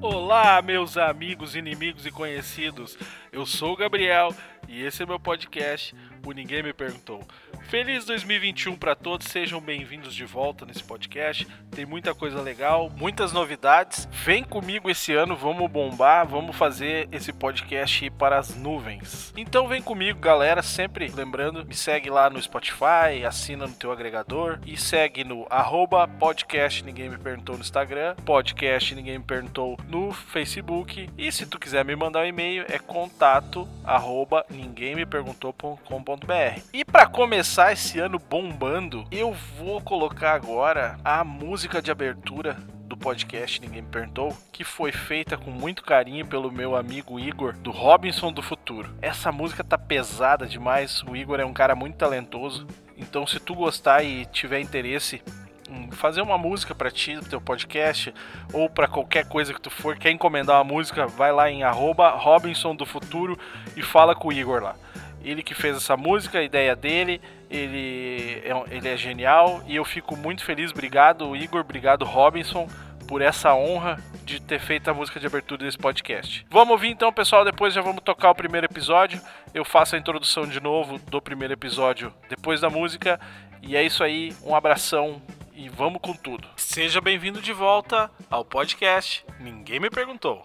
Olá, meus amigos, inimigos e conhecidos. Eu sou o Gabriel e esse é meu podcast, o Ninguém Me Perguntou. Feliz 2021 para todos, sejam bem-vindos de volta nesse podcast. Tem muita coisa legal, muitas novidades. Vem comigo esse ano, vamos bombar, vamos fazer esse podcast ir para as nuvens. Então vem comigo, galera, sempre lembrando, me segue lá no Spotify, assina no teu agregador e segue no arroba podcast Ninguém Me Perguntou no Instagram, podcast Ninguém Me Perguntou no Facebook e se tu quiser me mandar um e-mail é contato arroba ninguém me perguntou.com.br. E para começar esse ano bombando, eu vou colocar agora a música de abertura do podcast Ninguém Me Perguntou, que foi feita com muito carinho pelo meu amigo Igor, do Robinson do Futuro. Essa música tá pesada demais, o Igor é um cara muito talentoso, então se tu gostar e tiver interesse em fazer uma música para ti, do teu podcast, ou para qualquer coisa que tu for, quer encomendar uma música, vai lá em arroba Robinson do Futuro e fala com o Igor lá. Ele que fez essa música, a ideia dele, ele é, ele é genial e eu fico muito feliz. Obrigado, Igor, obrigado, Robinson, por essa honra de ter feito a música de abertura desse podcast. Vamos ouvir então, pessoal, depois já vamos tocar o primeiro episódio. Eu faço a introdução de novo do primeiro episódio depois da música. E é isso aí, um abração e vamos com tudo. Seja bem-vindo de volta ao podcast Ninguém Me Perguntou.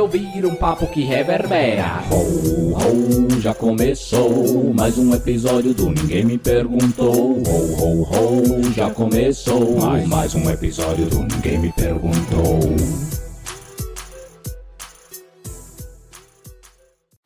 ouvir um papo que reverbera. Ho, ho, já começou mais um episódio do Ninguém Me Perguntou. Ho, ho, ho, já começou mais, mais um episódio do Ninguém Me Perguntou.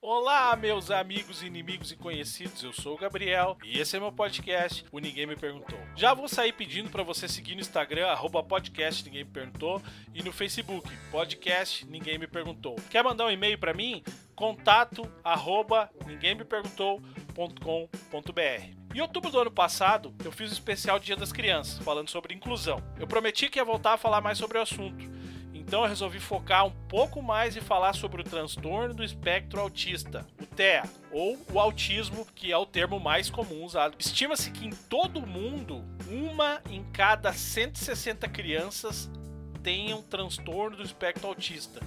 Olá, meus amigos, inimigos e conhecidos. Eu sou o Gabriel e esse é meu podcast, o Ninguém Me Perguntou. Já vou sair pedindo para você seguir no Instagram arroba podcast Ninguém Me Perguntou e no Facebook podcast Ninguém Me Perguntou. Quer mandar um e-mail para mim? Contato arroba ninguém me perguntou.com.br. Em outubro do ano passado, eu fiz um especial Dia das Crianças, falando sobre inclusão. Eu prometi que ia voltar a falar mais sobre o assunto. Então eu resolvi focar um pouco mais e falar sobre o transtorno do espectro autista, o TEA, ou o autismo, que é o termo mais comum usado. Estima-se que em todo o mundo, uma em cada 160 crianças tenham transtorno do espectro autista.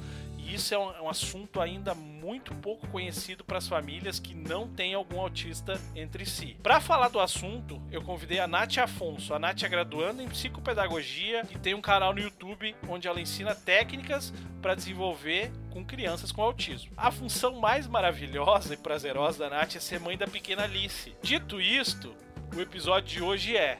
Isso é um, é um assunto ainda muito pouco conhecido para as famílias que não têm algum autista entre si. Para falar do assunto, eu convidei a Nath Afonso. A Nath é graduanda em psicopedagogia e tem um canal no YouTube onde ela ensina técnicas para desenvolver com crianças com autismo. A função mais maravilhosa e prazerosa da Nath é ser mãe da pequena Alice. Dito isto, o episódio de hoje é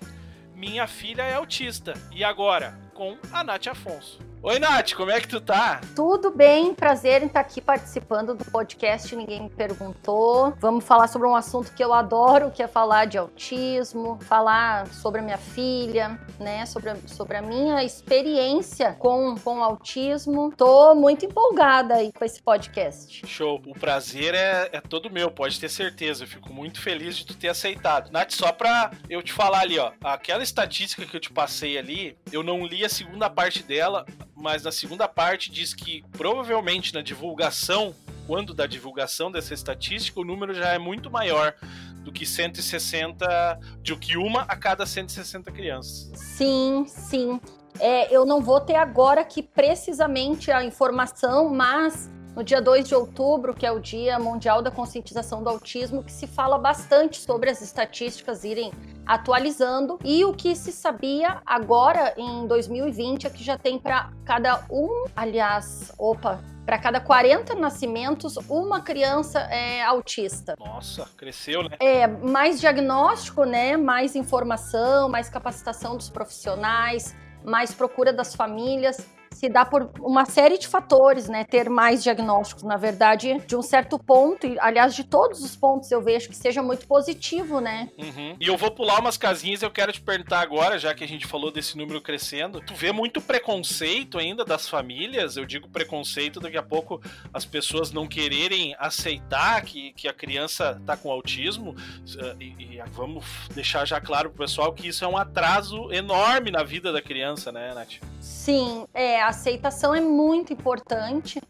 Minha filha é autista. E agora, com a Nath Afonso. Oi, Nath, como é que tu tá? Tudo bem, prazer em estar aqui participando do podcast Ninguém Me Perguntou. Vamos falar sobre um assunto que eu adoro, que é falar de autismo, falar sobre a minha filha, né? Sobre a, sobre a minha experiência com, com o autismo. Tô muito empolgada aí com esse podcast. Show. O prazer é, é todo meu, pode ter certeza. Eu fico muito feliz de tu ter aceitado. Nath, só pra eu te falar ali, ó. Aquela estatística que eu te passei ali, eu não li a segunda parte dela, mas na segunda parte diz que provavelmente na divulgação, quando da divulgação dessa estatística, o número já é muito maior do que 160, do que uma a cada 160 crianças. Sim, sim. É, eu não vou ter agora aqui precisamente a informação, mas no dia 2 de outubro, que é o Dia Mundial da Conscientização do Autismo, que se fala bastante sobre as estatísticas irem atualizando e o que se sabia agora em 2020 é que já tem para cada um, aliás, opa, para cada 40 nascimentos, uma criança é autista. Nossa, cresceu, né? É, mais diagnóstico, né? Mais informação, mais capacitação dos profissionais, mais procura das famílias se dá por uma série de fatores, né? Ter mais diagnósticos, na verdade, de um certo ponto, e aliás, de todos os pontos eu vejo que seja muito positivo, né? Uhum. E eu vou pular umas casinhas, eu quero te perguntar agora, já que a gente falou desse número crescendo, tu vê muito preconceito ainda das famílias? Eu digo preconceito, daqui a pouco as pessoas não quererem aceitar que, que a criança tá com autismo, eh, e, e vamos deixar já claro pro pessoal que isso é um atraso enorme na vida da criança, né, Nath? Sim, é, aceitação é muito importante.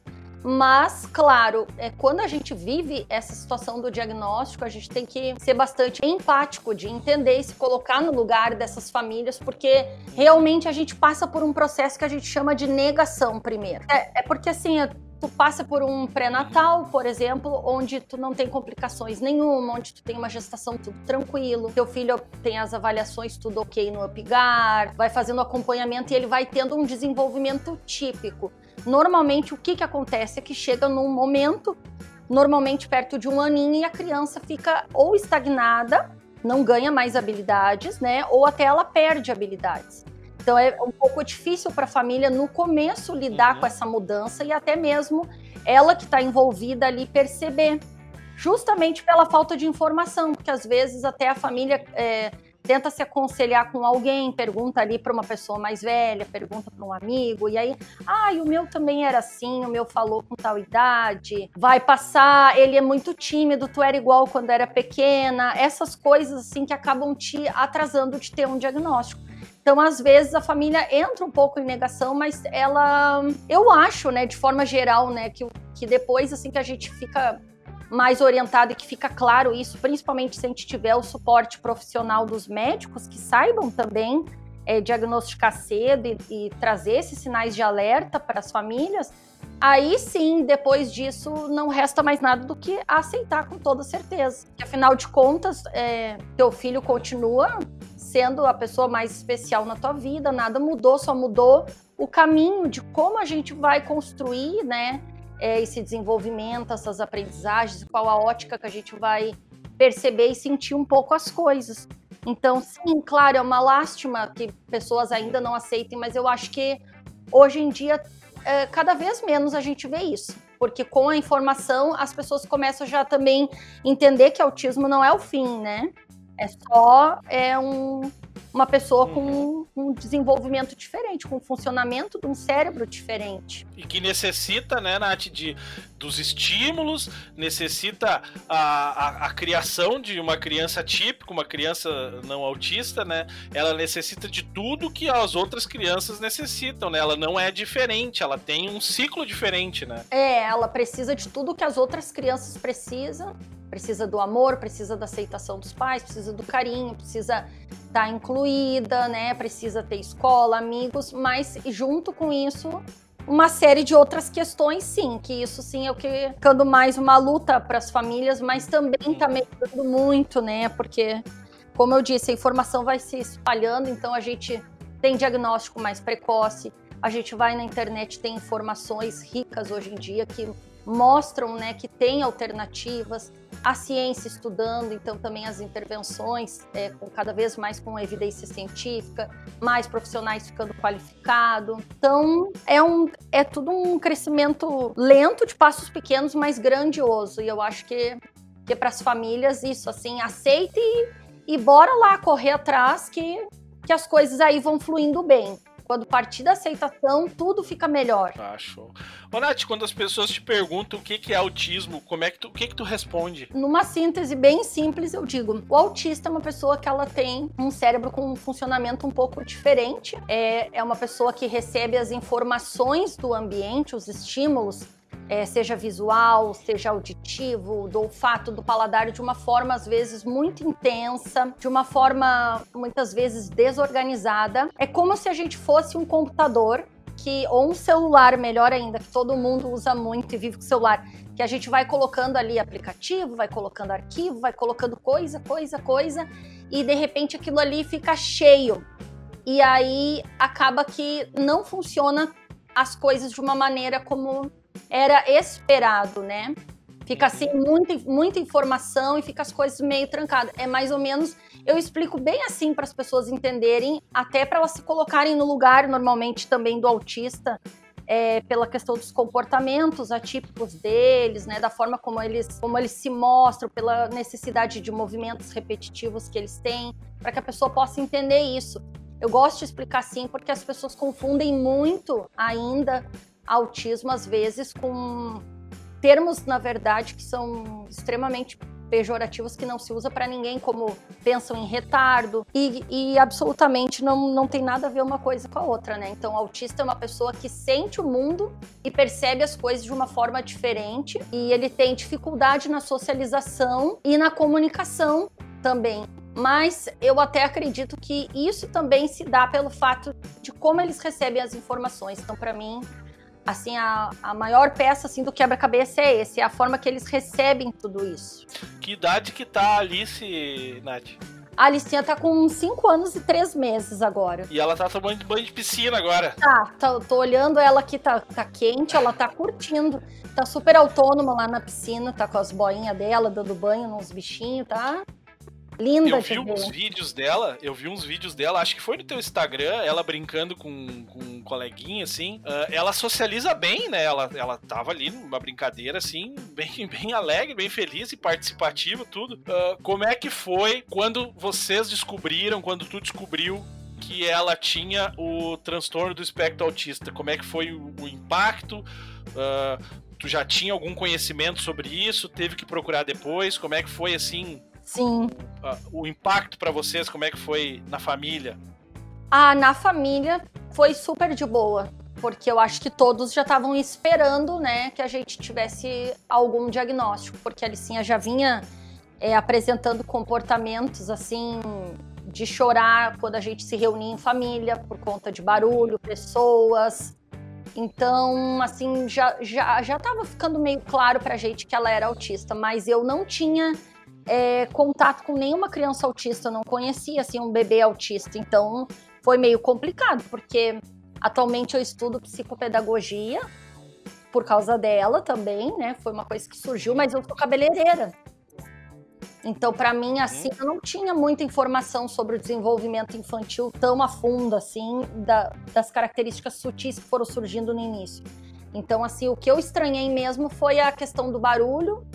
Mas, claro, é, quando a gente vive essa situação do diagnóstico, a gente tem que ser bastante empático de entender e se colocar no lugar dessas famílias, porque realmente a gente passa por um processo que a gente chama de negação primeiro. É, é porque assim, tu passa por um pré-natal, por exemplo, onde tu não tem complicações nenhuma, onde tu tem uma gestação tudo tranquilo, teu filho tem as avaliações tudo ok no UpGar, vai fazendo acompanhamento e ele vai tendo um desenvolvimento típico. Normalmente o que que acontece é que chega num momento, normalmente perto de um aninho, e a criança fica ou estagnada, não ganha mais habilidades, né, ou até ela perde habilidades. Então é um pouco difícil para a família no começo lidar uhum. com essa mudança e até mesmo ela que está envolvida ali perceber, justamente pela falta de informação, porque às vezes até a família é, tenta se aconselhar com alguém, pergunta ali para uma pessoa mais velha, pergunta para um amigo, e aí, ah, o meu também era assim, o meu falou com tal idade, vai passar, ele é muito tímido, tu era igual quando era pequena, essas coisas assim que acabam te atrasando de ter um diagnóstico. Então, às vezes, a família entra um pouco em negação, mas ela. Eu acho, né, de forma geral, né, que, que depois, assim, que a gente fica mais orientado e que fica claro isso, principalmente se a gente tiver o suporte profissional dos médicos, que saibam também é, diagnosticar cedo e, e trazer esses sinais de alerta para as famílias, aí sim, depois disso, não resta mais nada do que aceitar com toda certeza. Que, afinal de contas, é, teu filho continua sendo a pessoa mais especial na tua vida, nada mudou, só mudou o caminho de como a gente vai construir, né, é, esse desenvolvimento, essas aprendizagens, qual a ótica que a gente vai perceber e sentir um pouco as coisas. Então, sim, claro, é uma lástima que pessoas ainda não aceitem, mas eu acho que hoje em dia, é, cada vez menos a gente vê isso. Porque com a informação, as pessoas começam já também entender que autismo não é o fim, né? É só é um, uma pessoa com uhum. um, um, desenvolvimento diferente, com um funcionamento de um cérebro diferente. E que necessita, né, Nath, de, dos estímulos, necessita a, a, a, criação de uma criança típica, uma criança não autista, né? Ela necessita de tudo que as outras crianças necessitam, né? Ela não é diferente, ela tem um ciclo diferente, né? É, ela precisa de tudo que as outras crianças precisam precisa do amor, precisa da aceitação dos pais, precisa do carinho, precisa estar tá incluída, né? Precisa ter escola, amigos, mas junto com isso uma série de outras questões, sim, que isso sim é o que ficando mais uma luta para as famílias, mas também está melhorando muito, né? Porque, como eu disse, a informação vai se espalhando, então a gente tem diagnóstico mais precoce, a gente vai na internet, tem informações ricas hoje em dia que mostram né, que tem alternativas, a ciência estudando, então também as intervenções é, com cada vez mais com evidência científica, mais profissionais ficando qualificados. Então é, um, é tudo um crescimento lento, de passos pequenos, mas grandioso. E eu acho que, que para as famílias isso, assim, aceite e, e bora lá correr atrás que, que as coisas aí vão fluindo bem. Quando partir da aceitação, tudo fica melhor. Ah, show. Ô, Nath, quando as pessoas te perguntam o que, que é autismo, como é que tu, o que, que tu responde? Numa síntese bem simples, eu digo: o autista é uma pessoa que ela tem um cérebro com um funcionamento um pouco diferente. É, é uma pessoa que recebe as informações do ambiente, os estímulos é, seja visual, seja auditivo, do olfato, do paladar, de uma forma às vezes muito intensa, de uma forma muitas vezes desorganizada. É como se a gente fosse um computador que, ou um celular, melhor ainda, que todo mundo usa muito e vive com celular, que a gente vai colocando ali aplicativo, vai colocando arquivo, vai colocando coisa, coisa, coisa, e de repente aquilo ali fica cheio. E aí acaba que não funciona as coisas de uma maneira como era esperado, né? Fica assim, muita, muita informação e fica as coisas meio trancadas. É mais ou menos eu explico bem assim para as pessoas entenderem, até para elas se colocarem no lugar, normalmente também do autista, é, pela questão dos comportamentos atípicos deles, né, da forma como eles, como eles se mostram, pela necessidade de movimentos repetitivos que eles têm, para que a pessoa possa entender isso. Eu gosto de explicar assim porque as pessoas confundem muito ainda autismo às vezes com termos, na verdade, que são extremamente pejorativos que não se usa para ninguém, como pensam em retardo, e, e, absolutamente não, não tem nada a ver uma coisa com a outra, né? Então, autista é uma pessoa que sente o mundo e percebe as coisas de uma forma diferente, e ele tem dificuldade na socialização e na comunicação também. Mas eu até acredito que isso também se dá pelo fato de como eles recebem as informações. Então, para mim, assim, a, a maior peça assim do quebra-cabeça é esse, é a forma que eles recebem tudo isso. Que idade que tá a Alice, Nath? A Alicinha tá com 5 anos e 3 meses agora. E ela tá tomando banho de piscina agora. Tá, tá, tô olhando ela aqui, tá, tá quente, ela tá curtindo. Tá super autônoma lá na piscina, tá com as boinhas dela, dando banho nos bichinhos, tá? Linda Eu vi uns vídeos dela, eu vi uns vídeos dela, acho que foi no teu Instagram, ela brincando com, com um coleguinha, assim. Uh, ela socializa bem, né? Ela, ela tava ali numa brincadeira, assim, bem, bem alegre, bem feliz e participativa, tudo. Uh, como é que foi quando vocês descobriram, quando tu descobriu que ela tinha o transtorno do espectro autista? Como é que foi o, o impacto? Uh, tu já tinha algum conhecimento sobre isso? Teve que procurar depois? Como é que foi assim? Sim. Uh, o impacto para vocês, como é que foi na família? Ah, na família foi super de boa, porque eu acho que todos já estavam esperando, né, que a gente tivesse algum diagnóstico, porque a Alicinha já vinha é, apresentando comportamentos assim de chorar quando a gente se reunia em família por conta de barulho, pessoas. Então, assim, já já já estava ficando meio claro para a gente que ela era autista, mas eu não tinha é, contato com nenhuma criança autista, eu não conhecia assim um bebê autista, então foi meio complicado, porque atualmente eu estudo psicopedagogia por causa dela também, né? Foi uma coisa que surgiu, mas eu sou cabeleireira. Então, para mim, assim, eu não tinha muita informação sobre o desenvolvimento infantil tão a fundo, assim, da, das características sutis que foram surgindo no início. Então, assim, o que eu estranhei mesmo foi a questão do barulho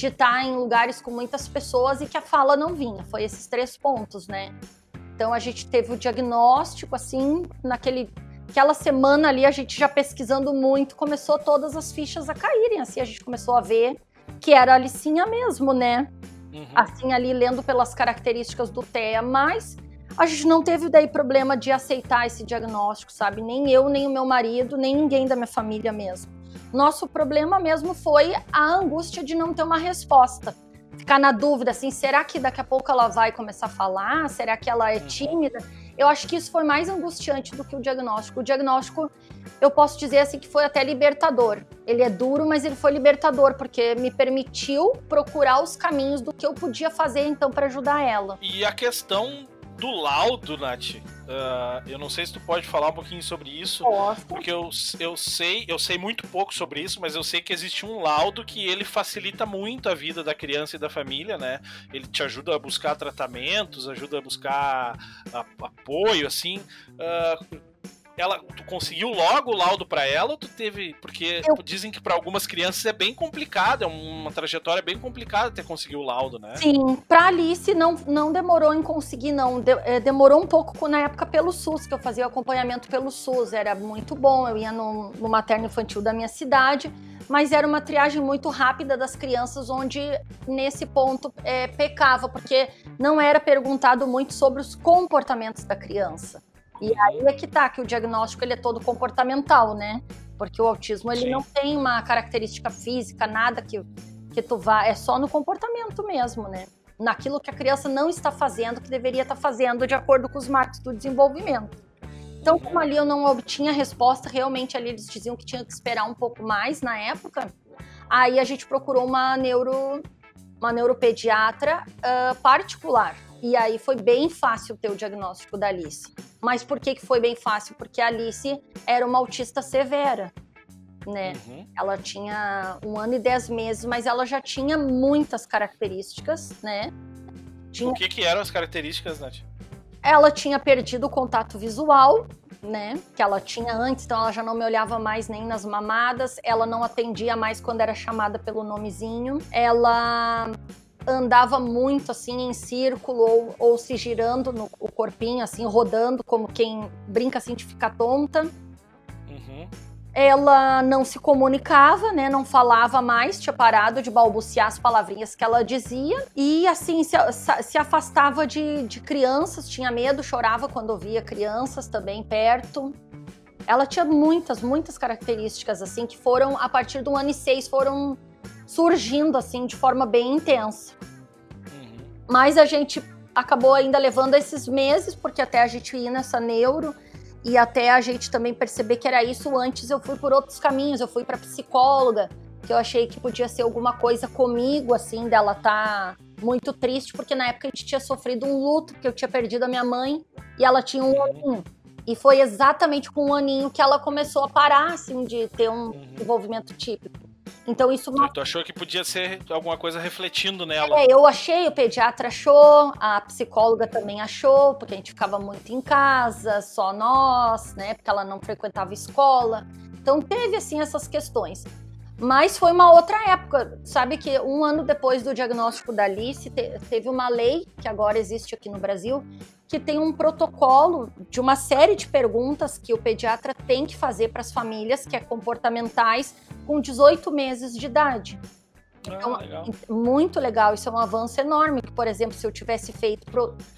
de estar em lugares com muitas pessoas e que a fala não vinha. Foi esses três pontos, né? Então a gente teve o diagnóstico assim, naquele aquela semana ali a gente já pesquisando muito, começou todas as fichas a caírem, assim a gente começou a ver que era a Alicinha mesmo, né? Uhum. Assim ali lendo pelas características do TEA, mas a gente não teve daí problema de aceitar esse diagnóstico, sabe? Nem eu, nem o meu marido, nem ninguém da minha família mesmo. Nosso problema mesmo foi a angústia de não ter uma resposta. Ficar na dúvida, assim, será que daqui a pouco ela vai começar a falar? Será que ela é uhum. tímida? Eu acho que isso foi mais angustiante do que o diagnóstico. O diagnóstico, eu posso dizer assim que foi até libertador. Ele é duro, mas ele foi libertador porque me permitiu procurar os caminhos do que eu podia fazer então para ajudar ela. E a questão do laudo, Nath. Uh, eu não sei se tu pode falar um pouquinho sobre isso, Posso. porque eu, eu sei, eu sei muito pouco sobre isso, mas eu sei que existe um laudo que ele facilita muito a vida da criança e da família, né? Ele te ajuda a buscar tratamentos, ajuda a buscar apoio, assim. Uh, ela, tu conseguiu logo o laudo para ela ou tu teve. Porque eu... dizem que para algumas crianças é bem complicado, é uma trajetória bem complicada ter conseguido o laudo, né? Sim, pra Alice não, não demorou em conseguir, não. De, é, demorou um pouco na época pelo SUS, que eu fazia o acompanhamento pelo SUS. Era muito bom, eu ia no, no materno infantil da minha cidade mas era uma triagem muito rápida das crianças, onde nesse ponto é, pecava, porque não era perguntado muito sobre os comportamentos da criança. E aí é que tá, que o diagnóstico ele é todo comportamental, né? Porque o autismo ele Sim. não tem uma característica física, nada que, que tu vá, é só no comportamento mesmo, né? Naquilo que a criança não está fazendo, que deveria estar fazendo de acordo com os marcos do desenvolvimento. Então, como ali eu não obtinha resposta, realmente ali eles diziam que tinha que esperar um pouco mais na época. Aí a gente procurou uma neuro, uma neuropediatra uh, particular. E aí foi bem fácil ter o diagnóstico da Alice. Mas por que, que foi bem fácil? Porque a Alice era uma autista severa. Né? Uhum. Ela tinha um ano e dez meses, mas ela já tinha muitas características, né? Tinha... O que, que eram as características, Nath? Ela tinha perdido o contato visual, né? Que ela tinha antes, então ela já não me olhava mais nem nas mamadas. Ela não atendia mais quando era chamada pelo nomezinho. Ela andava muito assim em círculo ou, ou se girando no o corpinho, assim, rodando, como quem brinca assim de ficar tonta. Uhum ela não se comunicava, né, não falava mais, tinha parado de balbuciar as palavrinhas que ela dizia e assim se, se afastava de, de crianças, tinha medo, chorava quando via crianças também perto. Ela tinha muitas, muitas características assim que foram a partir do ano e seis foram surgindo assim de forma bem intensa. Uhum. Mas a gente acabou ainda levando esses meses porque até a gente ir nessa neuro e até a gente também perceber que era isso antes eu fui por outros caminhos, eu fui para psicóloga, que eu achei que podia ser alguma coisa comigo assim dela tá muito triste porque na época a gente tinha sofrido um luto, porque eu tinha perdido a minha mãe e ela tinha um aninho. E foi exatamente com um aninho que ela começou a parar assim de ter um uhum. envolvimento típico. Então isso. Tu achou que podia ser alguma coisa refletindo nela? É, eu achei, o pediatra achou, a psicóloga também achou, porque a gente ficava muito em casa, só nós, né? Porque ela não frequentava escola. Então teve assim essas questões. Mas foi uma outra época, sabe que um ano depois do diagnóstico da Alice, teve uma lei que agora existe aqui no Brasil, que tem um protocolo de uma série de perguntas que o pediatra tem que fazer para as famílias, que é comportamentais, com 18 meses de idade. Ah, então, legal. muito legal, isso é um avanço enorme. Que, por exemplo, se eu tivesse feito,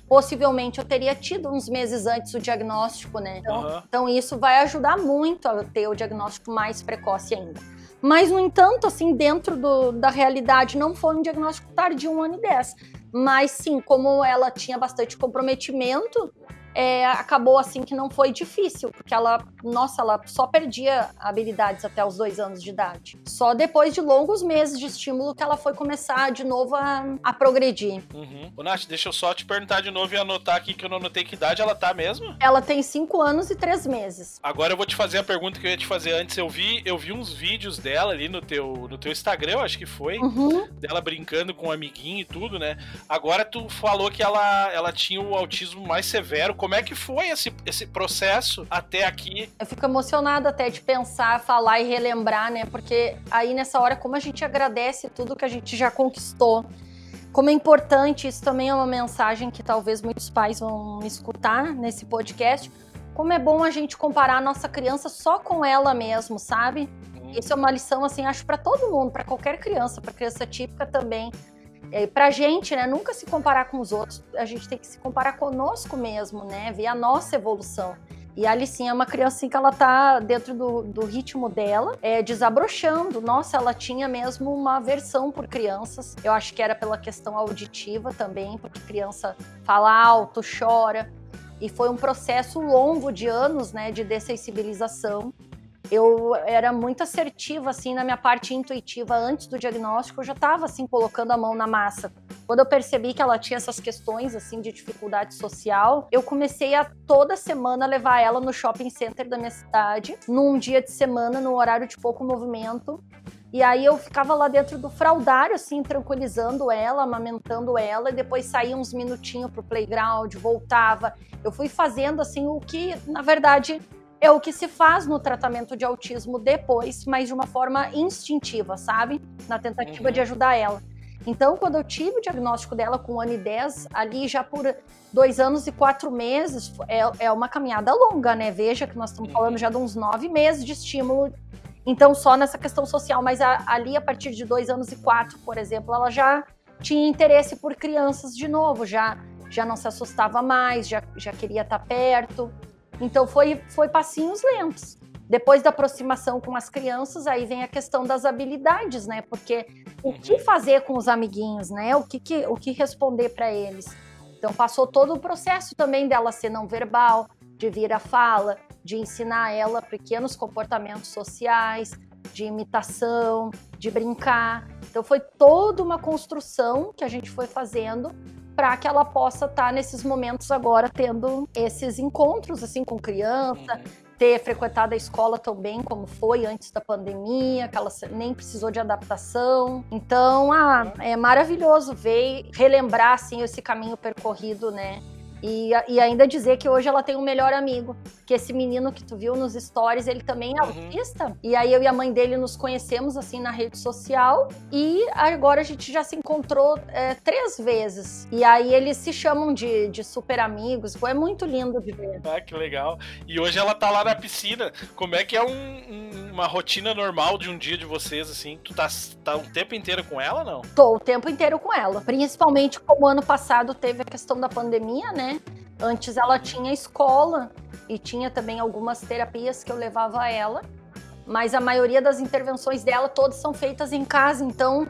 possivelmente eu teria tido uns meses antes o diagnóstico, né? Então, uhum. então, isso vai ajudar muito a ter o diagnóstico mais precoce ainda. Mas, no entanto, assim, dentro do, da realidade, não foi um diagnóstico tardio, um ano e dez. Mas sim, como ela tinha bastante comprometimento, é, acabou assim que não foi difícil, porque ela, nossa, ela só perdia habilidades até os dois anos de idade. Só depois de longos meses de estímulo que ela foi começar de novo a, a progredir. Uhum. Ô, Nath, deixa eu só te perguntar de novo e anotar aqui que eu não anotei que idade ela tá mesmo? Ela tem cinco anos e três meses. Agora eu vou te fazer a pergunta que eu ia te fazer antes. Eu vi, eu vi uns vídeos dela ali no teu, no teu Instagram, acho que foi, uhum. dela brincando com um amiguinho e tudo, né? Agora tu falou que ela, ela tinha o autismo mais severo como é que foi esse, esse processo até aqui? Eu fico emocionada até de pensar, falar e relembrar, né? Porque aí nessa hora, como a gente agradece tudo que a gente já conquistou. Como é importante, isso também é uma mensagem que talvez muitos pais vão escutar nesse podcast. Como é bom a gente comparar a nossa criança só com ela mesmo, sabe? Isso é uma lição, assim, acho para todo mundo, para qualquer criança, para criança típica também é, pra gente, né, nunca se comparar com os outros, a gente tem que se comparar conosco mesmo, né, ver a nossa evolução. E a Alicinha é uma assim, que ela tá dentro do, do ritmo dela, é, desabrochando. Nossa, ela tinha mesmo uma aversão por crianças. Eu acho que era pela questão auditiva também, porque criança fala alto, chora. E foi um processo longo de anos, né, de dessensibilização eu era muito assertiva assim na minha parte intuitiva antes do diagnóstico, eu já estava assim colocando a mão na massa. Quando eu percebi que ela tinha essas questões assim de dificuldade social, eu comecei a toda semana levar ela no shopping center da minha cidade, num dia de semana, no horário de pouco movimento. E aí eu ficava lá dentro do fraldário, assim, tranquilizando ela, amamentando ela, e depois saía uns minutinhos pro playground, voltava. Eu fui fazendo, assim, o que, na verdade, é o que se faz no tratamento de autismo depois, mas de uma forma instintiva, sabe? Na tentativa uhum. de ajudar ela. Então, quando eu tive o diagnóstico dela com um ano e dez, ali já por dois anos e quatro meses, é, é uma caminhada longa, né? Veja que nós estamos uhum. falando já de uns nove meses de estímulo. Então, só nessa questão social, mas a, ali, a partir de dois anos e quatro, por exemplo, ela já tinha interesse por crianças de novo, já, já não se assustava mais, já, já queria estar perto. Então foi, foi passinhos lentos. Depois da aproximação com as crianças, aí vem a questão das habilidades, né? Porque o que uhum. fazer com os amiguinhos, né? O que, que o que responder para eles. Então passou todo o processo também dela ser não verbal, de vir à fala, de ensinar ela pequenos comportamentos sociais, de imitação, de brincar. Então foi toda uma construção que a gente foi fazendo para que ela possa estar tá nesses momentos agora tendo esses encontros assim com criança, uhum. ter frequentado a escola tão bem como foi antes da pandemia, que ela nem precisou de adaptação. Então, ah, é maravilhoso ver relembrar assim esse caminho percorrido, né? E, e, ainda dizer que hoje ela tem um melhor amigo. Que esse menino que tu viu nos stories, ele também é uhum. autista. E aí eu e a mãe dele nos conhecemos assim na rede social. E agora a gente já se encontrou é, três vezes. E aí eles se chamam de, de super amigos. Pô, é muito lindo de ver. Ah, que legal. E hoje ela tá lá na piscina. Como é que é um, um, uma rotina normal de um dia de vocês, assim? Tu tá, tá o tempo inteiro com ela, não? Tô o tempo inteiro com ela. Principalmente como ano passado teve a questão da pandemia, né? Antes ela tinha escola e tinha também algumas terapias que eu levava a ela, mas a maioria das intervenções dela todas são feitas em casa, então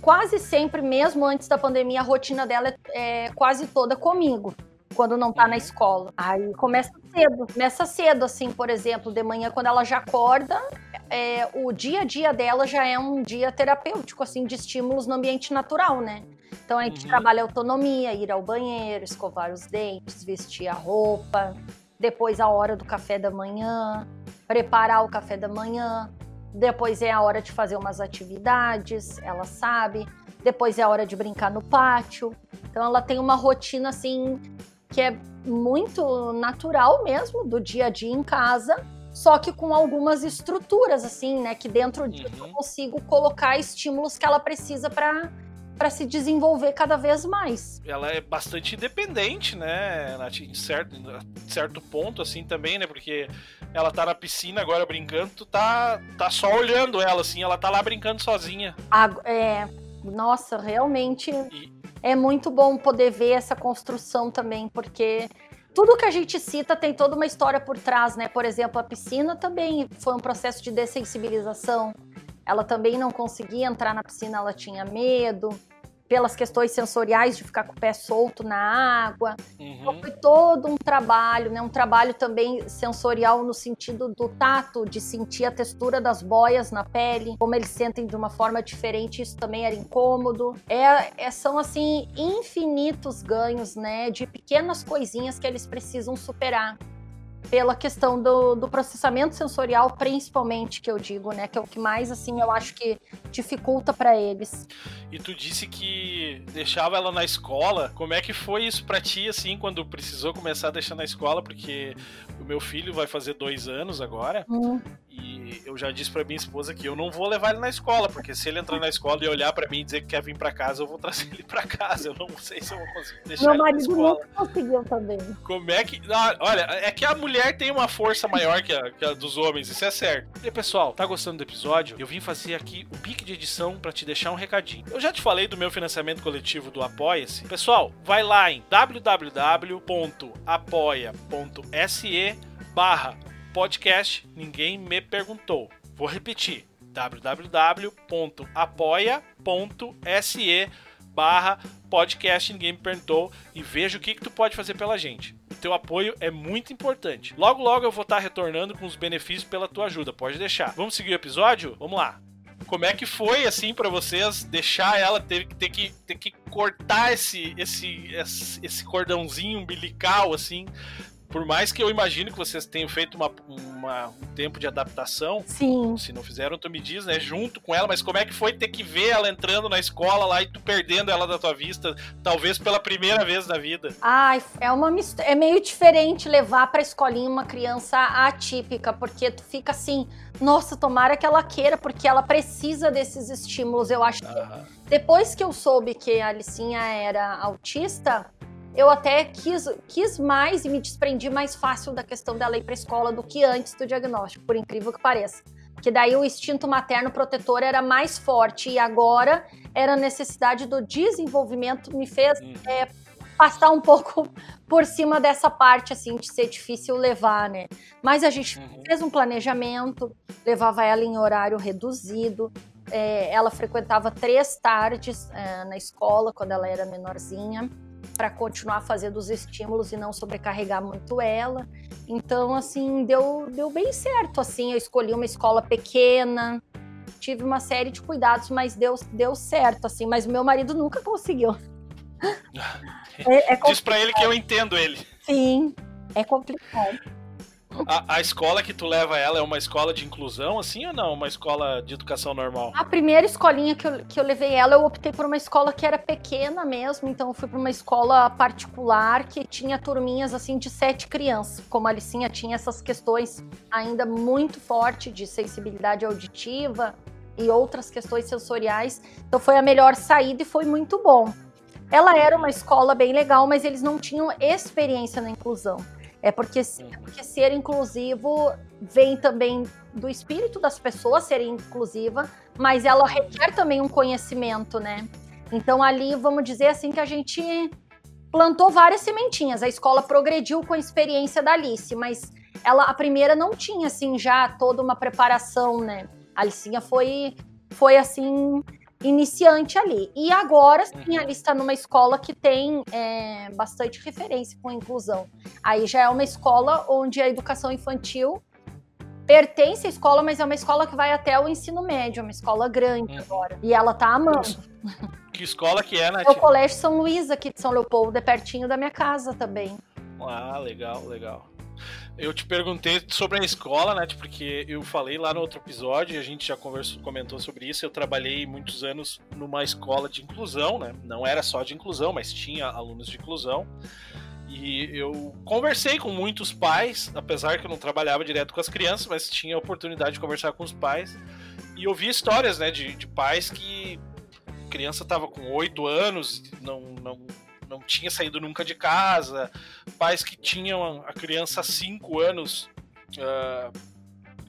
quase sempre, mesmo antes da pandemia, a rotina dela é, é quase toda comigo, quando não tá na uhum. escola. Aí começa cedo, começa cedo, assim, por exemplo, de manhã, quando ela já acorda, é, o dia a dia dela já é um dia terapêutico, assim, de estímulos no ambiente natural, né? Então a gente uhum. trabalha autonomia, ir ao banheiro, escovar os dentes, vestir a roupa, depois a hora do café da manhã, preparar o café da manhã, depois é a hora de fazer umas atividades, ela sabe, depois é a hora de brincar no pátio. Então ela tem uma rotina assim que é muito natural mesmo do dia a dia em casa, só que com algumas estruturas assim, né, que dentro disso uhum. eu consigo colocar estímulos que ela precisa para para se desenvolver cada vez mais. Ela é bastante independente, né, Nath? Em certo, certo ponto, assim, também, né? Porque ela tá na piscina agora brincando, tu tá, tá só olhando ela, assim, ela tá lá brincando sozinha. é, nossa, realmente e... é muito bom poder ver essa construção também, porque tudo que a gente cita tem toda uma história por trás, né? Por exemplo, a piscina também foi um processo de dessensibilização. Ela também não conseguia entrar na piscina, ela tinha medo pelas questões sensoriais de ficar com o pé solto na água. Uhum. Então foi todo um trabalho, né? Um trabalho também sensorial no sentido do tato, de sentir a textura das boias na pele, como eles sentem de uma forma diferente, isso também era incômodo. É, é são assim infinitos ganhos, né? De pequenas coisinhas que eles precisam superar pela questão do, do, processamento sensorial, principalmente, que eu digo, né? Que é o que mais, assim, eu acho que dificulta para eles. E tu disse que deixava ela na escola. Como é que foi isso para ti, assim, quando precisou começar a deixar na escola? Porque o meu filho vai fazer dois anos agora. Hum. E eu já disse para minha esposa que eu não vou levar ele na escola, porque se ele entrar na escola e olhar para mim e dizer que quer vir para casa, eu vou trazer ele para casa. Eu não sei se eu vou conseguir deixar meu ele na escola. Meu marido não conseguiu também. Como é que. Ah, olha, é que a mulher tem uma força maior que a, que a, dos homens, isso é certo. E pessoal, tá gostando do episódio? Eu vim fazer aqui o pique de edição para te deixar um recadinho. Eu já te falei do meu financiamento coletivo do Apoia-se. Pessoal, vai lá em www.apoia.se barra podcast Ninguém Me Perguntou. Vou repetir, www.apoia.se barra podcast Ninguém Me Perguntou e veja o que, que tu pode fazer pela gente. O teu apoio é muito importante. Logo, logo eu vou estar retornando com os benefícios pela tua ajuda, pode deixar. Vamos seguir o episódio? Vamos lá. Como é que foi assim para vocês deixar ela ter, ter, que, ter que cortar esse, esse, esse cordãozinho umbilical assim por mais que eu imagine que vocês tenham feito uma, uma, um tempo de adaptação, Sim. se não fizeram, tu me diz, né, junto com ela, mas como é que foi ter que ver ela entrando na escola lá e tu perdendo ela da tua vista, talvez pela primeira vez na vida? Ai, é uma é meio diferente levar pra escolinha uma criança atípica, porque tu fica assim, nossa, tomara que ela queira, porque ela precisa desses estímulos. Eu acho que depois que eu soube que a Alicinha era autista, eu até quis, quis mais e me desprendi mais fácil da questão dela ir para escola do que antes do diagnóstico, por incrível que pareça. Que daí o instinto materno protetor era mais forte e agora era a necessidade do desenvolvimento me fez uhum. é, passar um pouco por cima dessa parte, assim, de ser difícil levar, né? Mas a gente uhum. fez um planejamento, levava ela em horário reduzido, é, ela frequentava três tardes é, na escola quando ela era menorzinha. Para continuar fazendo os estímulos e não sobrecarregar muito ela. Então, assim, deu, deu bem certo. Assim, eu escolhi uma escola pequena, tive uma série de cuidados, mas deu, deu certo, assim. Mas meu marido nunca conseguiu. É, é Diz para ele que eu entendo ele. Sim, é complicado. A, a, escola que tu leva ela é uma escola de inclusão, assim, ou não? Uma escola de educação normal? A primeira escolinha que eu, que eu levei ela, eu optei por uma escola que era pequena mesmo, então eu fui para uma escola particular que tinha turminhas, assim, de sete crianças. Como a Alicinha tinha essas questões ainda muito forte de sensibilidade auditiva e outras questões sensoriais, então foi a melhor saída e foi muito bom. Ela era uma escola bem legal, mas eles não tinham experiência na inclusão. É porque, é porque ser inclusivo vem também do espírito das pessoas serem inclusiva, mas ela requer também um conhecimento, né? Então ali, vamos dizer assim, que a gente plantou várias sementinhas. A escola progrediu com a experiência da Alice, mas ela a primeira não tinha assim já toda uma preparação, né? A Alicinha foi foi assim iniciante ali. E agora sim, uhum. ali está numa escola que tem é, bastante referência com inclusão. Aí já é uma escola onde a educação infantil pertence à escola, mas é uma escola que vai até o ensino médio, é uma escola grande uhum. agora. E ela tá amando. Que escola que é, né? É o Colégio São Luís aqui de São Leopoldo, é pertinho da minha casa também. Ah, legal, legal eu te perguntei sobre a escola, né? Porque eu falei lá no outro episódio, a gente já conversou, comentou sobre isso. Eu trabalhei muitos anos numa escola de inclusão, né? Não era só de inclusão, mas tinha alunos de inclusão. E eu conversei com muitos pais, apesar que eu não trabalhava direto com as crianças, mas tinha a oportunidade de conversar com os pais. E ouvi histórias, né, de, de pais que criança estava com oito anos, não, não não tinha saído nunca de casa, pais que tinham a criança há cinco anos uh,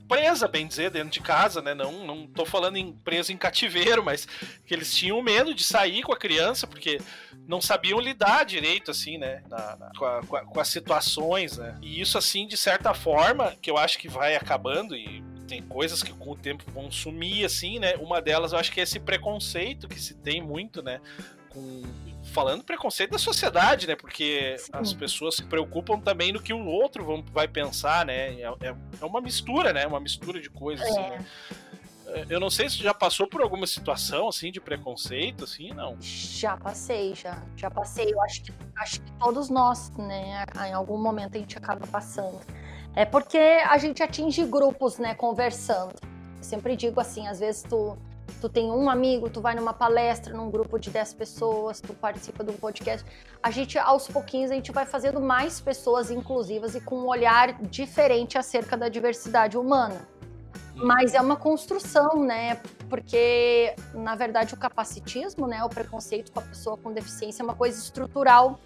presa, bem dizer, dentro de casa, né? Não, não tô falando em presa em cativeiro, mas que eles tinham medo de sair com a criança porque não sabiam lidar direito, assim, né? Na, na, com, a, com, a, com, as situações, né? E isso, assim, de certa forma, que eu acho que vai acabando e tem coisas que com o tempo vão sumir, assim, né? Uma delas eu acho que é esse preconceito que se tem muito, né? Com falando preconceito da sociedade, né? Porque Sim. as pessoas se preocupam também no que o outro vão, vai pensar, né? É, é, é uma mistura, né? Uma mistura de coisas. Assim, é. Assim, né? Eu não sei se já passou por alguma situação assim de preconceito, assim, não. Já passei, já, já passei. Eu acho que acho que todos nós, né, em algum momento a gente acaba passando. É porque a gente atinge grupos, né, conversando. Eu sempre digo assim, às vezes tu tu tem um amigo, tu vai numa palestra num grupo de 10 pessoas, tu participa de um podcast. A gente, aos pouquinhos, a gente vai fazendo mais pessoas inclusivas e com um olhar diferente acerca da diversidade humana. Mas é uma construção, né? Porque, na verdade, o capacitismo, né, o preconceito com a pessoa com deficiência é uma coisa estrutural.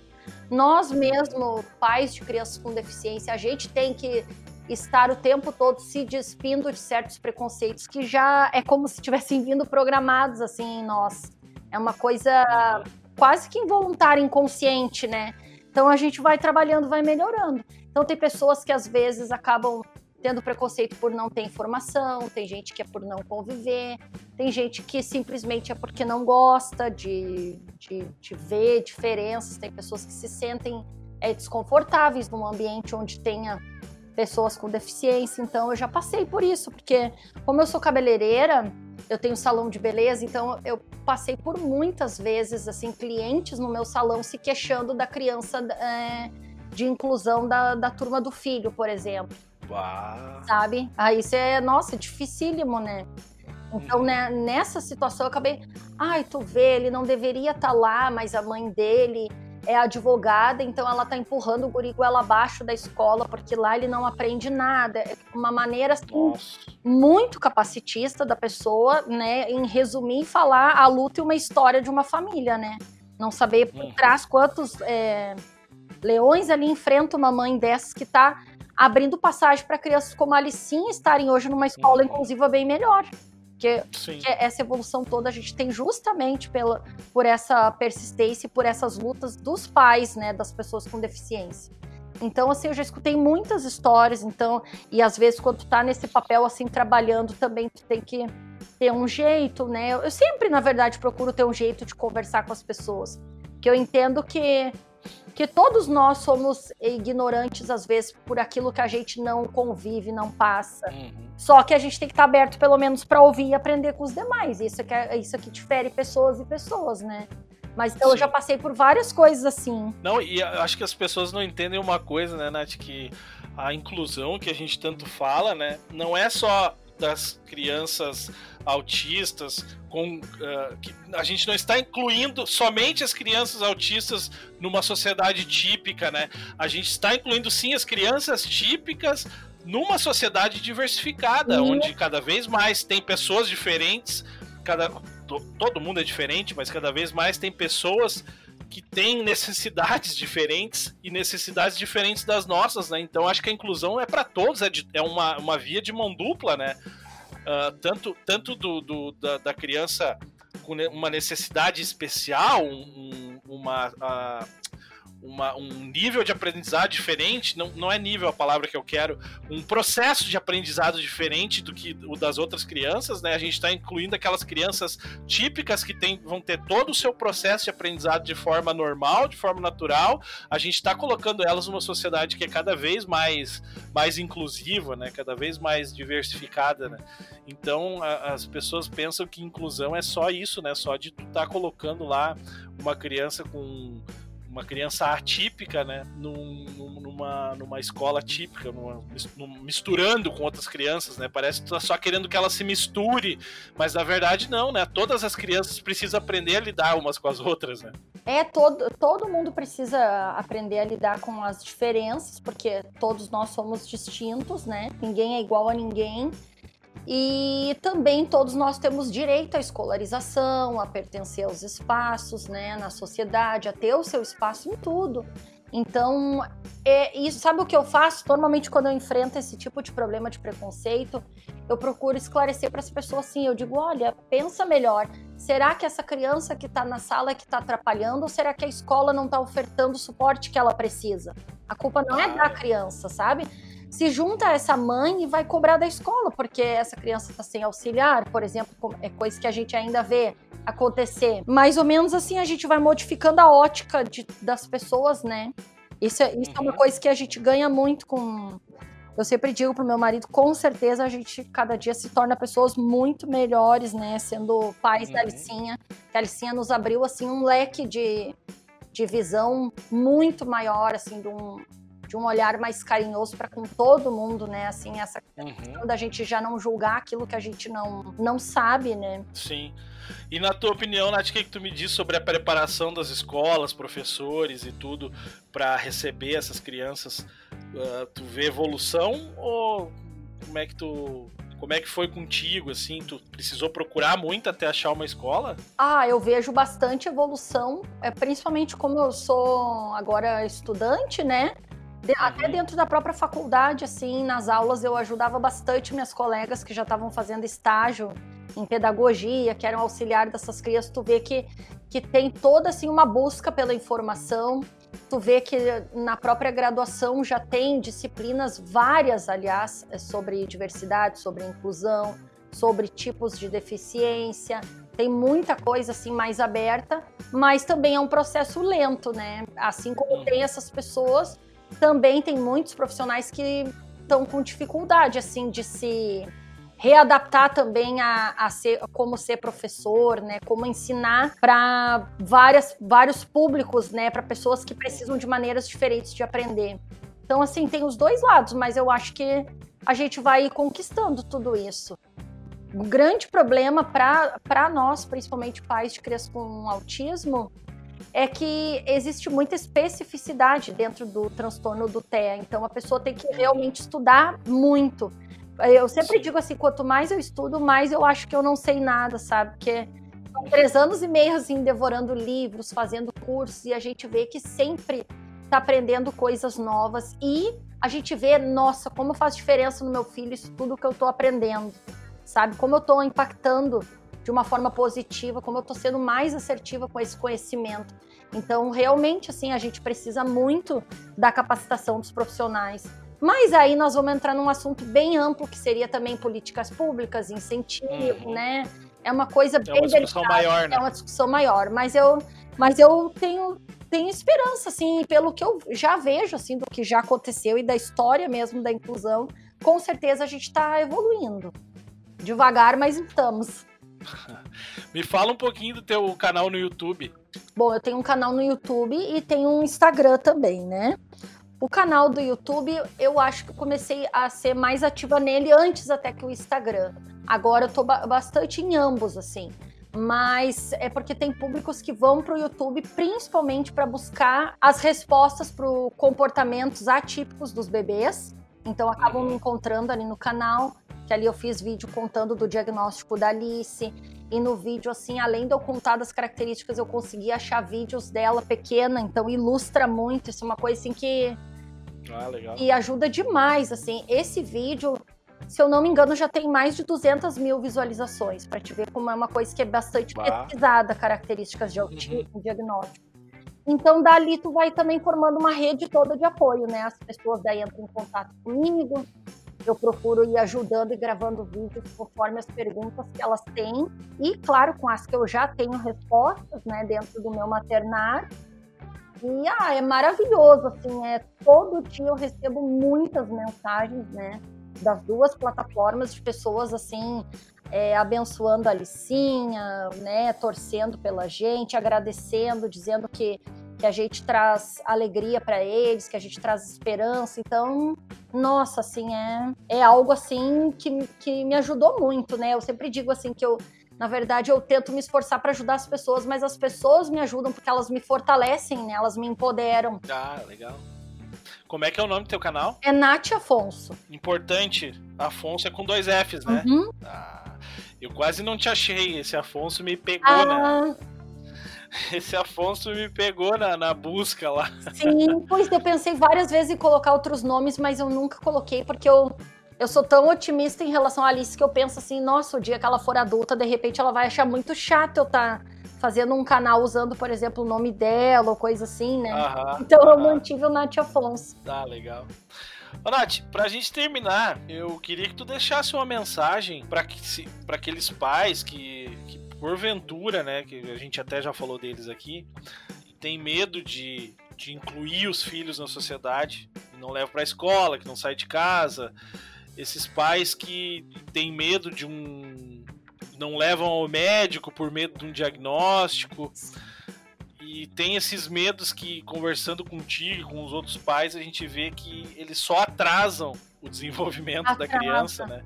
Nós mesmo, pais de crianças com deficiência, a gente tem que estar o tempo todo se despindo de certos preconceitos que já é como se tivessem vindo programados assim em nós. É uma coisa quase que involuntária, inconsciente, né? Então a gente vai trabalhando, vai melhorando. Então tem pessoas que às vezes acabam tendo preconceito por não ter informação, tem gente que é por não conviver, tem gente que simplesmente é porque não gosta de, de, de ver diferenças, tem pessoas que se sentem é, desconfortáveis num ambiente onde tenha pessoas com deficiência, então eu já passei por isso, porque como eu sou cabeleireira, eu tenho salão de beleza, então eu passei por muitas vezes, assim, clientes no meu salão se queixando da criança é, de inclusão da, da turma do filho, por exemplo. Uau. Sabe? Aí isso é, nossa, dificílimo, né? Então, uhum. né, nessa situação, eu acabei, ai, tu vê, ele não deveria estar tá lá, mas a mãe dele é advogada, então ela tá empurrando o guri goela abaixo da escola, porque lá ele não aprende nada. É uma maneira assim, muito capacitista da pessoa, né, em resumir e falar a luta e uma história de uma família, né? Não saber por uhum. trás quantos é, leões ali enfrentam uma mãe dessas que tá abrindo passagem para crianças como a Alicinha estarem hoje numa escola uhum. inclusiva bem melhor. Porque, porque, essa evolução toda a gente tem justamente pela, por essa persistência e por essas lutas dos pais, né, das pessoas com deficiência. Então, assim, eu já escutei muitas histórias, então, e às vezes quando tu tá nesse papel, assim, trabalhando também, tu tem que ter um jeito, né? Eu sempre, na verdade, procuro ter um jeito de conversar com as pessoas. Que eu entendo que que todos nós somos ignorantes às vezes por aquilo que a gente não convive, não passa. Uhum. Só que a gente tem que estar aberto pelo menos para ouvir e aprender com os demais. Isso que é isso que difere pessoas e pessoas, né? Mas então, eu já passei por várias coisas assim. Não, e acho que as pessoas não entendem uma coisa, né, Nath, que a inclusão que a gente tanto fala, né, não é só das crianças autistas, com uh, que a gente não está incluindo somente as crianças autistas numa sociedade típica, né? A gente está incluindo sim as crianças típicas numa sociedade diversificada, uhum. onde cada vez mais tem pessoas diferentes, cada to, todo mundo é diferente, mas cada vez mais tem pessoas que têm necessidades diferentes e necessidades diferentes das nossas, né? Então acho que a inclusão é para todos, é, de, é uma, uma via de mão dupla, né? Uh, tanto tanto do, do da, da, criança com uma necessidade especial, um, uma, uh, uma, um nível de aprendizado diferente, não, não é nível a palavra que eu quero, um processo de aprendizado diferente do que o das outras crianças, né? A gente está incluindo aquelas crianças típicas que tem, vão ter todo o seu processo de aprendizado de forma normal, de forma natural. A gente está colocando elas numa sociedade que é cada vez mais, mais inclusiva, né? Cada vez mais diversificada, né? Então a, as pessoas pensam que inclusão é só isso, né? Só de tu estar tá colocando lá uma criança com uma criança atípica, né, num, numa, numa escola típica, numa, misturando com outras crianças, né? Parece que tá só querendo que ela se misture, mas na verdade não, né? Todas as crianças precisam aprender a lidar umas com as outras, né? É, todo, todo mundo precisa aprender a lidar com as diferenças, porque todos nós somos distintos, né? Ninguém é igual a ninguém. E também todos nós temos direito à escolarização, a pertencer aos espaços, né, na sociedade, a ter o seu espaço em tudo. Então, é, isso, sabe o que eu faço? Normalmente, quando eu enfrento esse tipo de problema de preconceito, eu procuro esclarecer para as pessoas assim. Eu digo: olha, pensa melhor. Será que essa criança que está na sala que está atrapalhando ou será que a escola não está ofertando o suporte que ela precisa? A culpa não é da criança, sabe? Se junta a essa mãe e vai cobrar da escola, porque essa criança está sem auxiliar, por exemplo, é coisa que a gente ainda vê acontecer. Mais ou menos assim a gente vai modificando a ótica de, das pessoas, né? Isso, é, isso é uma uhum. coisa que a gente ganha muito com. Eu sempre digo pro meu marido, com certeza a gente cada dia se torna pessoas muito melhores, né? Sendo pais uhum. da Alicinha. Que a Alicinha nos abriu assim um leque de, de visão muito maior, assim, de um, de um olhar mais carinhoso para com todo mundo, né? Assim, essa uhum. questão da gente já não julgar aquilo que a gente não, não sabe, né? Sim. E na tua opinião, Nath, o que, que tu me diz sobre a preparação das escolas, professores e tudo para receber essas crianças? Uh, tu vê evolução ou como é que tu como é que foi contigo, assim? Tu precisou procurar muito até achar uma escola? Ah, eu vejo bastante evolução, é, principalmente como eu sou agora estudante, né? De. Até dentro da própria faculdade, assim, nas aulas eu ajudava bastante minhas colegas que já estavam fazendo estágio em pedagogia, que eram auxiliares dessas crianças. Tu vê que, que tem toda, assim, uma busca pela informação. Tu vê que na própria graduação já tem disciplinas várias, aliás, é, sobre diversidade, sobre inclusão, sobre tipos de deficiência. Tem muita coisa assim mais aberta, mas também é um processo lento, né? Assim como tem essas pessoas também tem muitos profissionais que estão com dificuldade, assim, de se readaptar também a, a ser como ser professor, né? Como ensinar para vários públicos, né? Para pessoas que precisam de maneiras diferentes de aprender. Então, assim, tem os dois lados, mas eu acho que a gente vai conquistando tudo isso. O grande problema para nós, principalmente pais de crianças com autismo, é que existe muita especificidade dentro do transtorno do TEA. Então a pessoa tem que realmente estudar muito. Eu sempre Sim. digo assim, quanto mais eu estudo, mais eu acho que eu não sei nada, sabe? Porque são três anos e meio assim, devorando livros, fazendo cursos, e a gente vê que sempre está aprendendo coisas novas. E a gente vê, nossa, como faz diferença no meu filho isso tudo que eu estou aprendendo, sabe? Como eu estou impactando de uma forma positiva, como eu estou sendo mais assertiva com esse conhecimento. Então, realmente, assim, a gente precisa muito da capacitação dos profissionais. Mas aí nós vamos entrar num assunto bem amplo, que seria também políticas públicas, incentivo, uhum. né? é uma coisa bem é uma discussão delicada, maior, né? É uma discussão maior, mas eu, mas eu tenho, tenho esperança, assim, pelo que eu já vejo, assim, do que já aconteceu e da história mesmo da inclusão, com certeza a gente está evoluindo. Devagar, mas estamos. Me fala um pouquinho do teu canal no YouTube. Bom, eu tenho um canal no YouTube e tenho um Instagram também, né? O canal do YouTube, eu acho que eu comecei a ser mais ativa nele antes até que o Instagram. Agora eu tô bastante em ambos, assim. Mas é porque tem públicos que vão para o YouTube principalmente para buscar as respostas para comportamentos atípicos dos bebês. Então acabam me encontrando ali no canal, que ali eu fiz vídeo contando do diagnóstico da Alice. E no vídeo, assim, além de eu contar das características, eu consegui achar vídeos dela pequena, então ilustra muito. Isso é uma coisa assim que. Ah, legal. E ajuda demais, assim. Esse vídeo, se eu não me engano, já tem mais de 200 mil visualizações, para te ver como é uma coisa que é bastante bah. pesquisada, características de autismo, uhum. diagnóstico. Então, dali tu vai também formando uma rede toda de apoio, né? As pessoas daí entram em contato comigo, eu procuro ir ajudando e gravando vídeos conforme as perguntas que elas têm e, claro, com as que eu já tenho respostas, né, dentro do meu maternário. E ah, é maravilhoso, assim, é todo dia eu recebo muitas mensagens, né, das duas plataformas de pessoas assim é, abençoando a Licinha, né, torcendo pela gente, agradecendo, dizendo que que a gente traz alegria para eles, que a gente traz esperança. Então, nossa, assim, é, é algo assim que, que me ajudou muito, né? Eu sempre digo assim que eu, na verdade, eu tento me esforçar para ajudar as pessoas, mas as pessoas me ajudam porque elas me fortalecem, né? Elas me empoderam. Ah, legal. Como é que é o nome do teu canal? É Nath Afonso. Importante, Afonso é com dois Fs, né? Uhum. Ah, eu quase não te achei, esse Afonso me pegou, né? ah, né? Esse Afonso me pegou na, na busca lá. Sim, pois eu pensei várias vezes em colocar outros nomes, mas eu nunca coloquei, porque eu, eu sou tão otimista em relação à Alice que eu penso assim, nossa, o dia que ela for adulta, de repente ela vai achar muito chato eu estar tá fazendo um canal usando, por exemplo, o nome dela ou coisa assim, né? Aham, então aham. eu mantive o Nath Afonso. Tá, legal. Ô, Nath, pra gente terminar, eu queria que tu deixasse uma mensagem para que, aqueles pais que, que porventura, né, que a gente até já falou deles aqui, tem medo de, de incluir os filhos na sociedade, que não leva para a escola, que não sai de casa, esses pais que têm medo de um não levam ao médico por medo de um diagnóstico e tem esses medos que conversando contigo com os outros pais a gente vê que eles só atrasam o desenvolvimento Atrasa. da criança, né?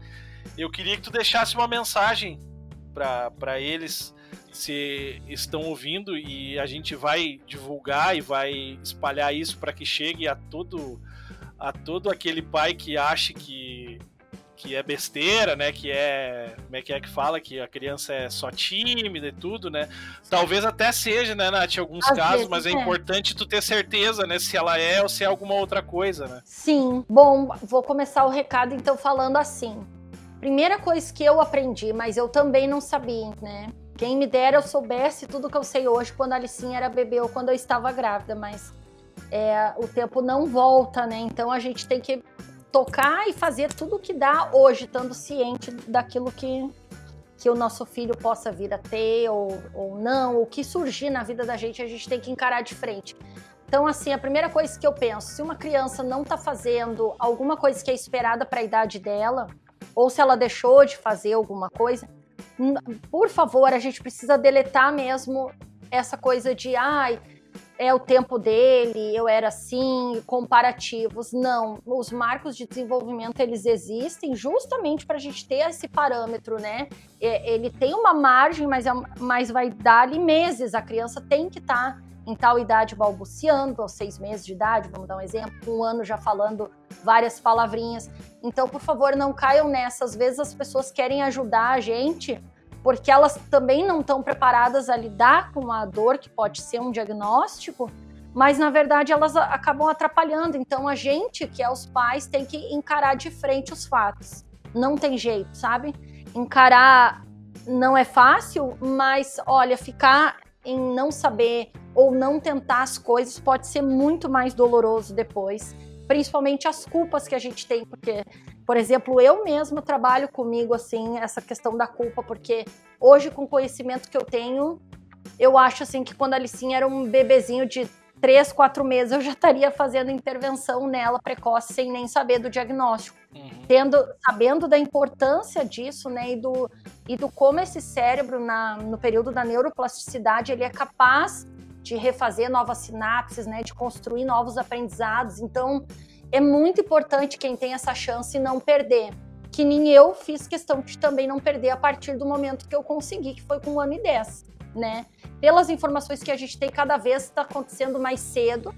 Eu queria que tu deixasse uma mensagem para eles se estão ouvindo e a gente vai divulgar e vai espalhar isso para que chegue a todo a todo aquele pai que acha que que é besteira, né? Que é. Como é que é que fala? Que a criança é só tímida e tudo, né? Talvez até seja, né, Nath, em alguns Às casos, mas é, é, importante tu ter certeza, né? Se ela é ou se é alguma outra coisa, né? Sim. Bom, vou começar o recado então falando assim. Primeira coisa que eu aprendi, mas eu também não sabia, né? Quem me dera eu soubesse tudo que eu sei hoje quando a Alicinha era bebê ou quando eu estava grávida, mas é, o tempo não volta, né? Então a gente tem que tocar e fazer tudo o que dá hoje, estando ciente daquilo que, que o nosso filho possa vir a ter ou, ou não, o que surgir na vida da gente, a gente tem que encarar de frente. Então, assim, a primeira coisa que eu penso, se uma criança não está fazendo alguma coisa que é esperada para a idade dela, ou se ela deixou de fazer alguma coisa, por favor, a gente precisa deletar mesmo essa coisa de ai, é o tempo dele, eu era assim, comparativos. Não, os marcos de desenvolvimento eles existem justamente para a gente ter esse parâmetro, né? Ele tem uma margem, mas, é, mas vai dar ali meses. A criança tem que estar tá em tal idade balbuciando, aos seis meses de idade, vamos dar um exemplo, um ano já falando várias palavrinhas. Então, por favor, não caiam nessa. Às vezes as pessoas querem ajudar a gente porque elas também não estão preparadas a lidar com a dor que pode ser um diagnóstico, mas na verdade elas acabam atrapalhando. Então a gente, que é os pais, tem que encarar de frente os fatos. Não tem jeito, sabe? Encarar não é fácil, mas olha, ficar em não saber ou não tentar as coisas pode ser muito mais doloroso depois, principalmente as culpas que a gente tem, porque Por exemplo, eu mesma trabalho comigo assim essa questão da culpa, porque hoje com o conhecimento que eu tenho, eu acho assim que quando a Alicinha era um bebezinho de três, quatro meses, eu já estaria fazendo intervenção nela precoce sem nem saber do diagnóstico. Uhum. Tendo, sabendo da importância disso, né, e do, e do como esse cérebro, na, no período da neuroplasticidade, ele é capaz de refazer novas sinapses, né, de construir novos aprendizados. Então, é muito importante quem tem essa chance não perder. Que nem eu fiz questão de também não perder a partir do momento que eu consegui, que foi com um ano e dez né? Pelas informações que a gente tem, cada vez está acontecendo mais cedo,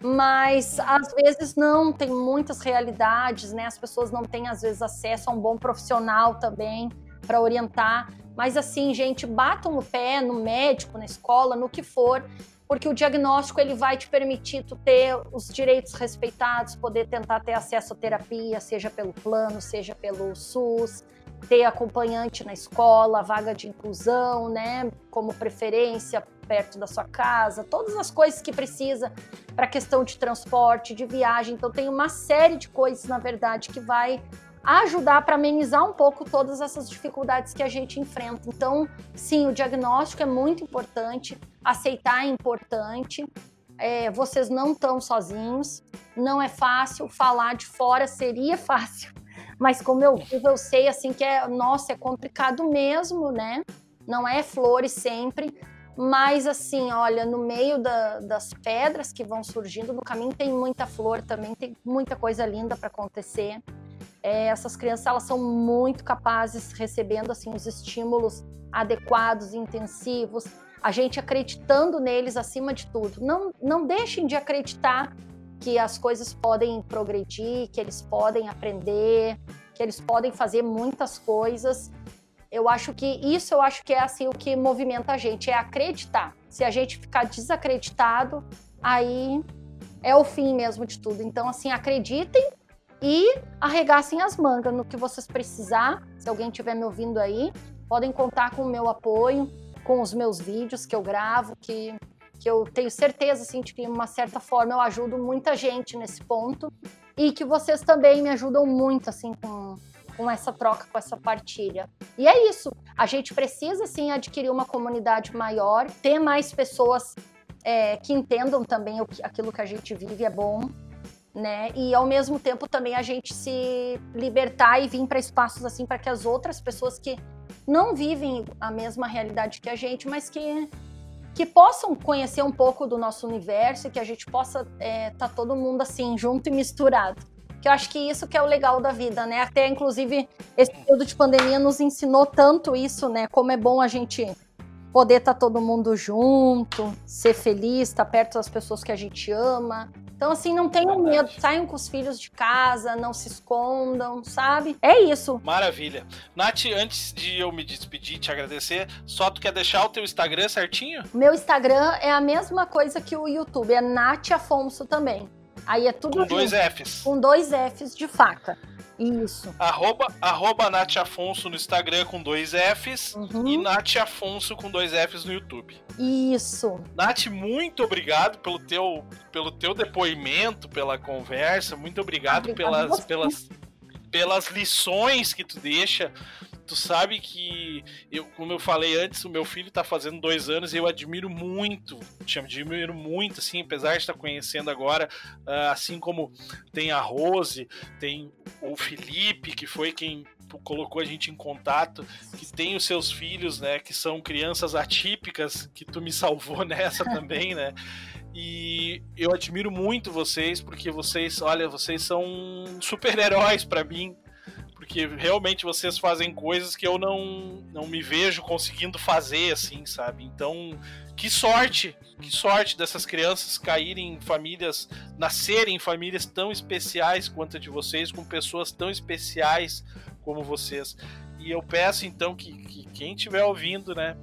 mas às vezes não, tem muitas realidades, né? As pessoas não têm, às vezes, acesso a um bom profissional também para orientar. Mas assim, gente, batam no pé no médico, na escola, no que for, porque o diagnóstico ele vai te permitir tu ter os direitos respeitados, poder tentar ter acesso à terapia, seja pelo plano, seja pelo SUS ter acompanhante na escola, vaga de inclusão, né, como preferência perto da sua casa, todas as coisas que precisa para questão de transporte, de viagem. Então tem uma série de coisas, na verdade, que vai ajudar para amenizar um pouco todas essas dificuldades que a gente enfrenta. Então, sim, o diagnóstico é muito importante, aceitar é importante. É, vocês não estão sozinhos, não é fácil, falar de fora seria fácil, mas como eu vivo, eu sei assim que é, nossa, é complicado mesmo, né? Não é flores sempre, mas assim, olha, no meio da, das pedras que vão surgindo no caminho tem muita flor também, tem muita coisa linda para acontecer. É, essas crianças elas são muito capazes recebendo assim os estímulos adequados, intensivos. A gente acreditando neles acima de tudo. Não, não deixem de acreditar que as coisas podem progredir, que eles podem aprender, que eles podem fazer muitas coisas. Eu acho que isso eu acho que é assim o que movimenta a gente, é acreditar. Se a gente ficar desacreditado, aí é o fim mesmo de tudo. Então assim, acreditem e arregassem as mangas no que vocês precisar. Se alguém estiver me ouvindo aí, podem contar com o meu apoio, com os meus vídeos que eu gravo, que que eu tenho certeza assim, de que, de uma certa forma, eu ajudo muita gente nesse ponto e que vocês também me ajudam muito assim com, com essa troca, com essa partilha. E é isso. A gente precisa sim adquirir uma comunidade maior, ter mais pessoas é, que entendam também o que, aquilo que a gente vive é bom, né? E ao mesmo tempo também a gente se libertar e vir para espaços assim para que as outras pessoas que não vivem a mesma realidade que a gente, mas que que possam conhecer um pouco do nosso universo e que a gente possa estar é, tá todo mundo assim, junto e misturado. Que eu acho que isso que é o legal da vida, né? Até, inclusive, esse período de pandemia nos ensinou tanto isso, né? Como é bom a gente poder estar tá todo mundo junto, ser feliz, estar tá perto das pessoas que a gente ama, então, assim, não tenham medo, saiam com os filhos de casa, não se escondam, sabe? É isso. Maravilha. Nath, antes de eu me despedir, te agradecer, só tu quer deixar o teu Instagram certinho? Meu Instagram é a mesma coisa que o YouTube, é Nath Afonso também. Aí é tudo Com dois Fs. Com dois Fs de faca. Isso. Arroba, arroba Nath Afonso no Instagram com dois Fs uhum. e Nath Afonso com dois Fs no YouTube. Isso. Nath, muito obrigado pelo teu, pelo teu depoimento, pela conversa. Muito obrigado, obrigado pelas, pelas, pelas lições que tu deixa tu sabe que, eu, como eu falei antes, o meu filho tá fazendo dois anos e eu admiro muito, te admiro muito, assim, apesar de estar conhecendo agora, uh, assim como tem a Rose, tem o Felipe, que foi quem colocou a gente em contato, que tem os seus filhos, né, que são crianças atípicas, que tu me salvou nessa também, né? E eu admiro muito vocês, porque vocês, olha, vocês são super-heróis para mim, porque realmente vocês fazem coisas que eu não, não me vejo conseguindo fazer, assim, sabe? Então, que sorte, que sorte dessas crianças caírem em famílias, nascerem em famílias tão especiais quanto a de vocês, com pessoas tão especiais como vocês. E eu peço então que, que quem estiver ouvindo, né,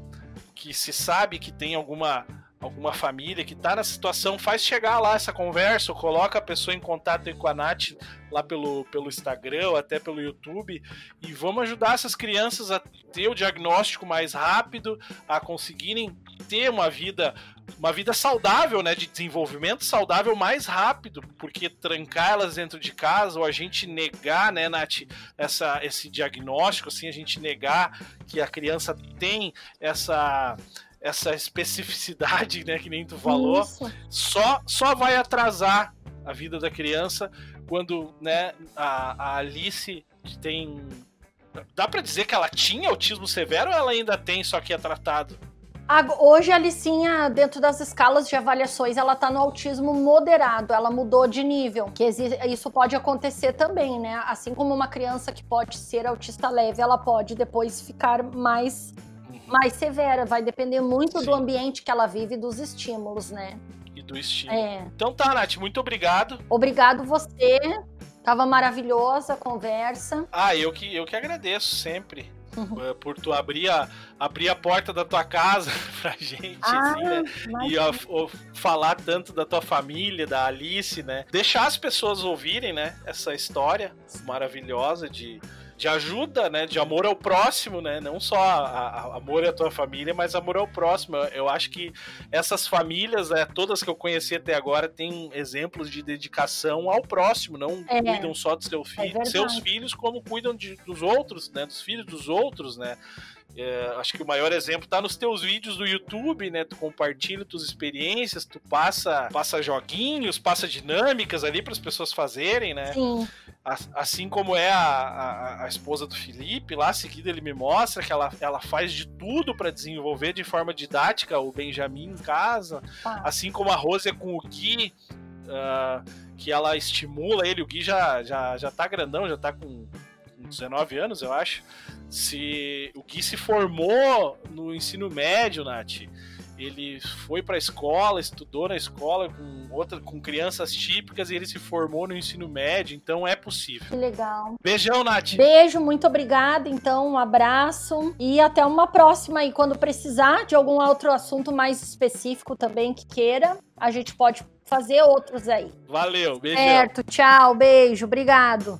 que se sabe que tem alguma alguma família que está na situação, faz chegar lá essa conversa, ou coloca a pessoa em contato com a Nath lá pelo, pelo Instagram ou até pelo YouTube e vamos ajudar essas crianças a ter o diagnóstico mais rápido, a conseguirem ter uma vida uma vida saudável, né, de desenvolvimento saudável mais rápido, porque trancar elas dentro de casa ou a gente negar, né, Nath, essa, esse diagnóstico, assim, a gente negar que a criança tem essa essa especificidade, né, que nem tu falou, Isso. só só vai atrasar a vida da criança quando, né, a, a Alice tem dá para dizer que ela tinha autismo severo ou ela ainda tem, só que é tratado? Hoje a Licinha, dentro das escalas de avaliações, ela tá no autismo moderado, ela mudou de nível. Que isso pode acontecer também, né? Assim como uma criança que pode ser autista leve, ela pode depois ficar mais, mais severa. Vai depender muito Sim. do ambiente que ela vive e dos estímulos, né? E do estímulo. É. Então tá, Nath, muito obrigado. Obrigado você. Tava maravilhosa a conversa. Ah, eu que, eu que agradeço sempre. Uhum. por tu abrir a, abrir a porta da tua casa pra gente, ah, assim, né? E a, falar tanto da tua família, da Alice, né? Deixar as pessoas ouvirem, né? Essa história maravilhosa de de ajuda, né? De amor ao próximo, né? Não só a, a, amor à tua família, mas amor ao próximo. Eu, eu acho que essas famílias, né, todas que eu conheci até agora, têm exemplos de dedicação ao próximo, não é. cuidam só dos seu fi é seus filhos, como cuidam de, dos outros, né? Dos filhos dos outros, né? É, acho que o maior exemplo tá nos teus vídeos do YouTube, né? Tu compartilha tuas experiências, tu passa, passa joguinhos, passa dinâmicas ali para as pessoas fazerem, né? Sim. Assim como é a, a, a, esposa do Felipe, lá seguida ele me mostra que ela, ela faz de tudo para desenvolver de forma didática o Benjamin em casa. Ah. Assim como a Rose é com o Gui, uh, que ela estimula ele. O Gui já, já, já tá grandão, já tá com 19 anos, eu acho. Se o Gui se formou no ensino médio, Nath ele foi para a escola, estudou na escola com outra, com crianças típicas e ele se formou no ensino médio, então é possível. Que legal. Beijão, Nath. Beijo, muito obrigada. Então, um abraço e até uma próxima aí quando precisar de algum outro assunto mais específico também que queira, a gente pode fazer outros aí. Valeu, beijão. Certo, tchau, beijo, obrigado.